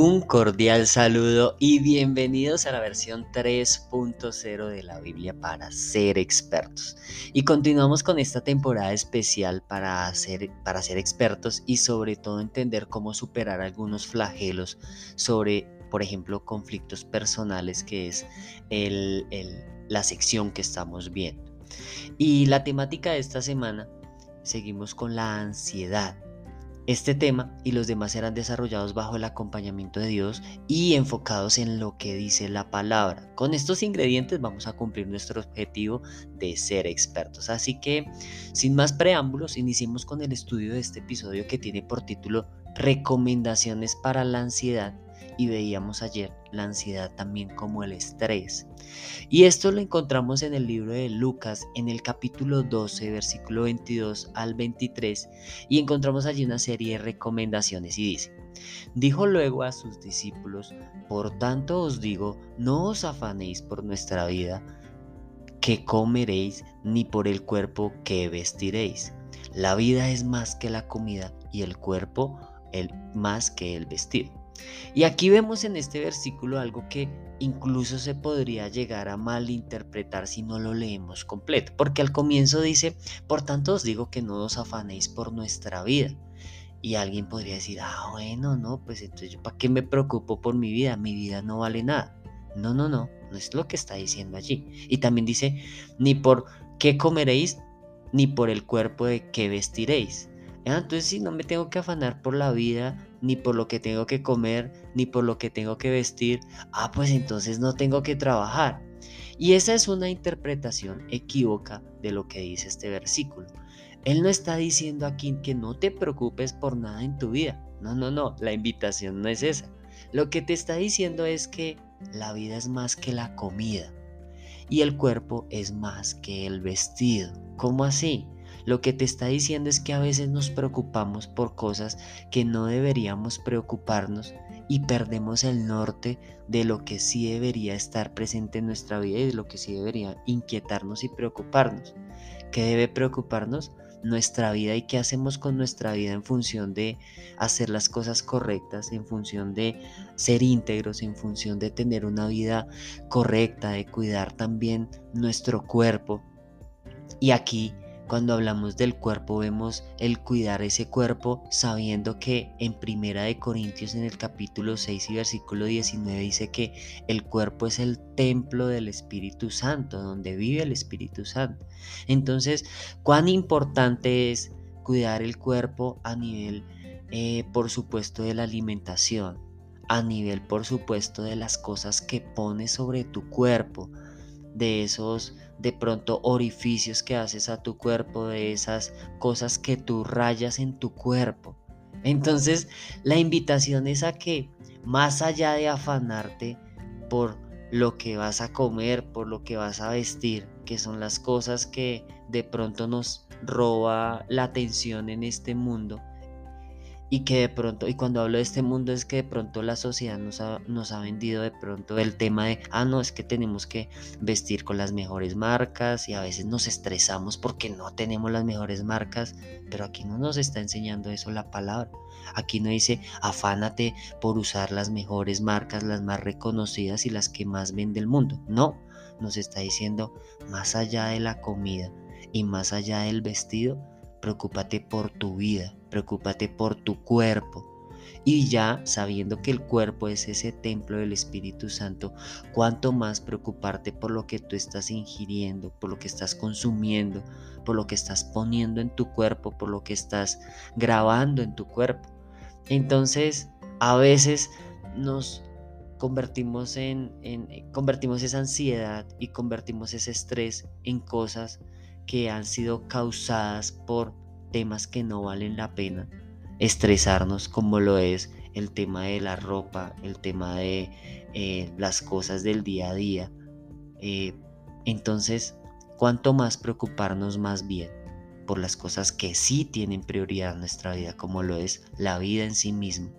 Un cordial saludo y bienvenidos a la versión 3.0 de la Biblia para ser expertos. Y continuamos con esta temporada especial para ser, para ser expertos y sobre todo entender cómo superar algunos flagelos sobre, por ejemplo, conflictos personales, que es la sección que estamos viendo. Y la temática de esta semana, seguimos con la ansiedad este tema y los demás serán desarrollados bajo el acompañamiento de Dios y enfocados en lo que dice la palabra. Con estos ingredientes vamos a cumplir nuestro objetivo de ser expertos. Así que, sin más preámbulos, iniciemos con el estudio de este episodio que tiene por título Recomendaciones para la ansiedad y veíamos ayer la ansiedad también como el estrés. Y esto lo encontramos en el libro de Lucas en el capítulo 12, versículo 22 al 23 y encontramos allí una serie de recomendaciones y dice, dijo luego a sus discípulos, por tanto os digo, no os afanéis por nuestra vida, que comeréis, ni por el cuerpo que vestiréis. La vida es más que la comida y el cuerpo el, más que el vestido. Y aquí vemos en este versículo algo que incluso se podría llegar a malinterpretar si no lo leemos completo, porque al comienzo dice, por tanto os digo que no os afanéis por nuestra vida. Y alguien podría decir, ah, bueno, no, pues entonces yo para qué me preocupo por mi vida, mi vida no vale nada. No, no, no, no es lo que está diciendo allí. Y también dice, ni por qué comeréis, ni por el cuerpo de qué vestiréis. Ah, entonces si no me tengo que afanar por la vida, ni por lo que tengo que comer, ni por lo que tengo que vestir, ah, pues entonces no tengo que trabajar. Y esa es una interpretación equívoca de lo que dice este versículo. Él no está diciendo aquí que no te preocupes por nada en tu vida. No, no, no, la invitación no es esa. Lo que te está diciendo es que la vida es más que la comida y el cuerpo es más que el vestido. ¿Cómo así? Lo que te está diciendo es que a veces nos preocupamos por cosas que no deberíamos preocuparnos y perdemos el norte de lo que sí debería estar presente en nuestra vida y de lo que sí debería inquietarnos y preocuparnos. ¿Qué debe preocuparnos? Nuestra vida y qué hacemos con nuestra vida en función de hacer las cosas correctas, en función de ser íntegros, en función de tener una vida correcta, de cuidar también nuestro cuerpo. Y aquí cuando hablamos del cuerpo vemos el cuidar ese cuerpo sabiendo que en Primera de Corintios en el capítulo 6 y versículo 19 dice que el cuerpo es el templo del Espíritu Santo, donde vive el Espíritu Santo. Entonces, cuán importante es cuidar el cuerpo a nivel, eh, por supuesto, de la alimentación, a nivel, por supuesto, de las cosas que pones sobre tu cuerpo, de esos de pronto orificios que haces a tu cuerpo, de esas cosas que tú rayas en tu cuerpo. Entonces, la invitación es a que más allá de afanarte por lo que vas a comer, por lo que vas a vestir, que son las cosas que de pronto nos roba la atención en este mundo, y que de pronto, y cuando hablo de este mundo es que de pronto la sociedad nos ha, nos ha vendido de pronto el tema de, ah, no, es que tenemos que vestir con las mejores marcas y a veces nos estresamos porque no tenemos las mejores marcas, pero aquí no nos está enseñando eso la palabra. Aquí no dice, afánate por usar las mejores marcas, las más reconocidas y las que más vende el mundo. No, nos está diciendo, más allá de la comida y más allá del vestido, preocúpate por tu vida, preocúpate por tu cuerpo. Y ya sabiendo que el cuerpo es ese templo del Espíritu Santo, cuánto más preocuparte por lo que tú estás ingiriendo, por lo que estás consumiendo, por lo que estás poniendo en tu cuerpo, por lo que estás grabando en tu cuerpo. Entonces, a veces nos convertimos en, en convertimos esa ansiedad y convertimos ese estrés en cosas que han sido causadas por temas que no valen la pena estresarnos como lo es el tema de la ropa, el tema de eh, las cosas del día a día. Eh, entonces, ¿cuánto más preocuparnos más bien por las cosas que sí tienen prioridad en nuestra vida, como lo es la vida en sí mismo,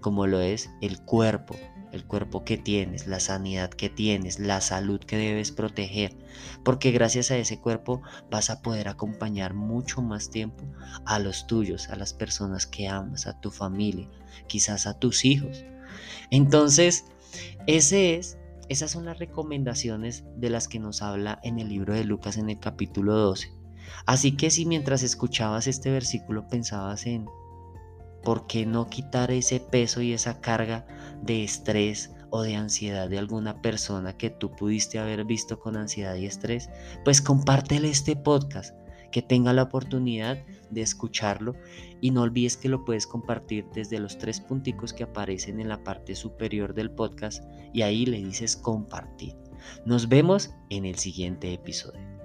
como lo es el cuerpo, el cuerpo que tienes, la sanidad que tienes, la salud que debes proteger, porque gracias a ese cuerpo vas a poder acompañar mucho más tiempo a los tuyos, a las personas que amas, a tu familia, quizás a tus hijos. Entonces, es, esas son las recomendaciones de las que nos habla en el libro de Lucas en el capítulo 12. Así que si mientras escuchabas este versículo pensabas en por qué no quitar ese peso y esa carga de estrés o de ansiedad de alguna persona que tú pudiste haber visto con ansiedad y estrés, pues compártele este podcast, que tenga la oportunidad de escucharlo y no olvides que lo puedes compartir desde los tres punticos que aparecen en la parte superior del podcast y ahí le dices compartir. Nos vemos en el siguiente episodio.